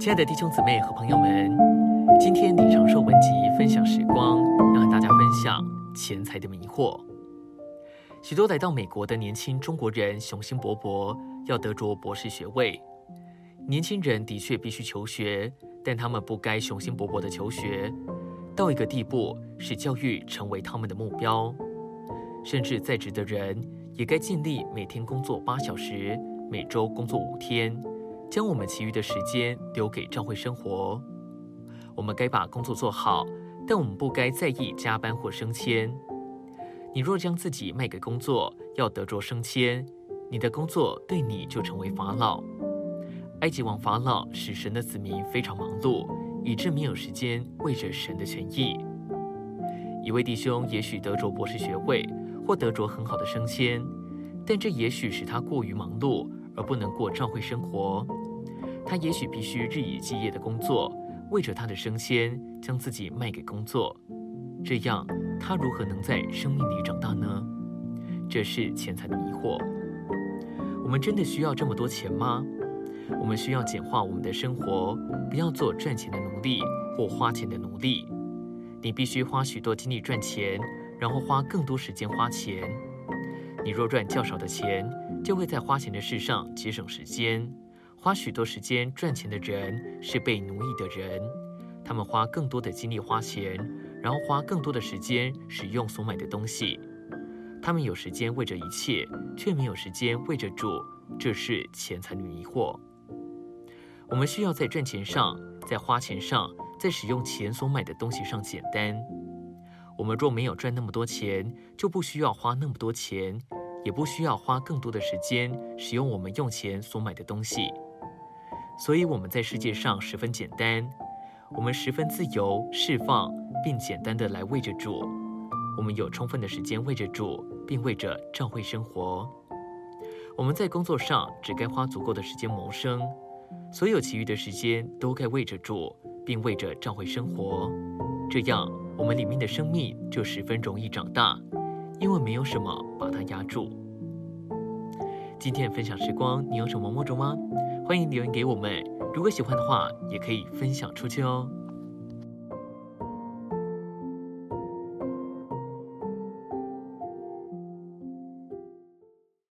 亲爱的弟兄姊妹和朋友们，今天李长寿文集分享时光，要和大家分享钱财的迷惑。许多来到美国的年轻中国人雄心勃勃，要得着博士学位。年轻人的确必须求学，但他们不该雄心勃勃地求学，到一个地步使教育成为他们的目标。甚至在职的人也该尽力每天工作八小时，每周工作五天，将我们其余的时间留给教会生活。我们该把工作做好，但我们不该在意加班或升迁。你若将自己卖给工作，要得着升迁，你的工作对你就成为法老。埃及王法老使神的子民非常忙碌，以致没有时间为着神的权益。一位弟兄也许得着博士学位，或得着很好的升迁，但这也许使他过于忙碌，而不能过教会生活。他也许必须日以继夜的工作，为着他的升迁，将自己卖给工作。这样，他如何能在生命里长大呢？这是钱财的迷惑。我们真的需要这么多钱吗？我们需要简化我们的生活，不要做赚钱的奴隶或花钱的奴隶。你必须花许多精力赚钱，然后花更多时间花钱。你若赚较少的钱，就会在花钱的事上节省时间。花许多时间赚钱的人是被奴役的人，他们花更多的精力花钱，然后花更多的时间使用所买的东西。他们有时间为着一切，却没有时间为着主，这是钱财的迷惑。我们需要在赚钱上，在花钱上，在使用钱所买的东西上简单。我们若没有赚那么多钱，就不需要花那么多钱，也不需要花更多的时间使用我们用钱所买的东西。所以我们在世界上十分简单，我们十分自由释放，并简单的来为着主。我们有充分的时间为着主，并为着教会生活。我们在工作上只该花足够的时间谋生。所有其余的时间都该为着主，并为着教会生活，这样我们里面的生命就十分容易长大，因为没有什么把它压住。今天的分享时光，你有什么梦着吗？欢迎留言给我们，如果喜欢的话，也可以分享出去哦。